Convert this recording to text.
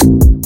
Thank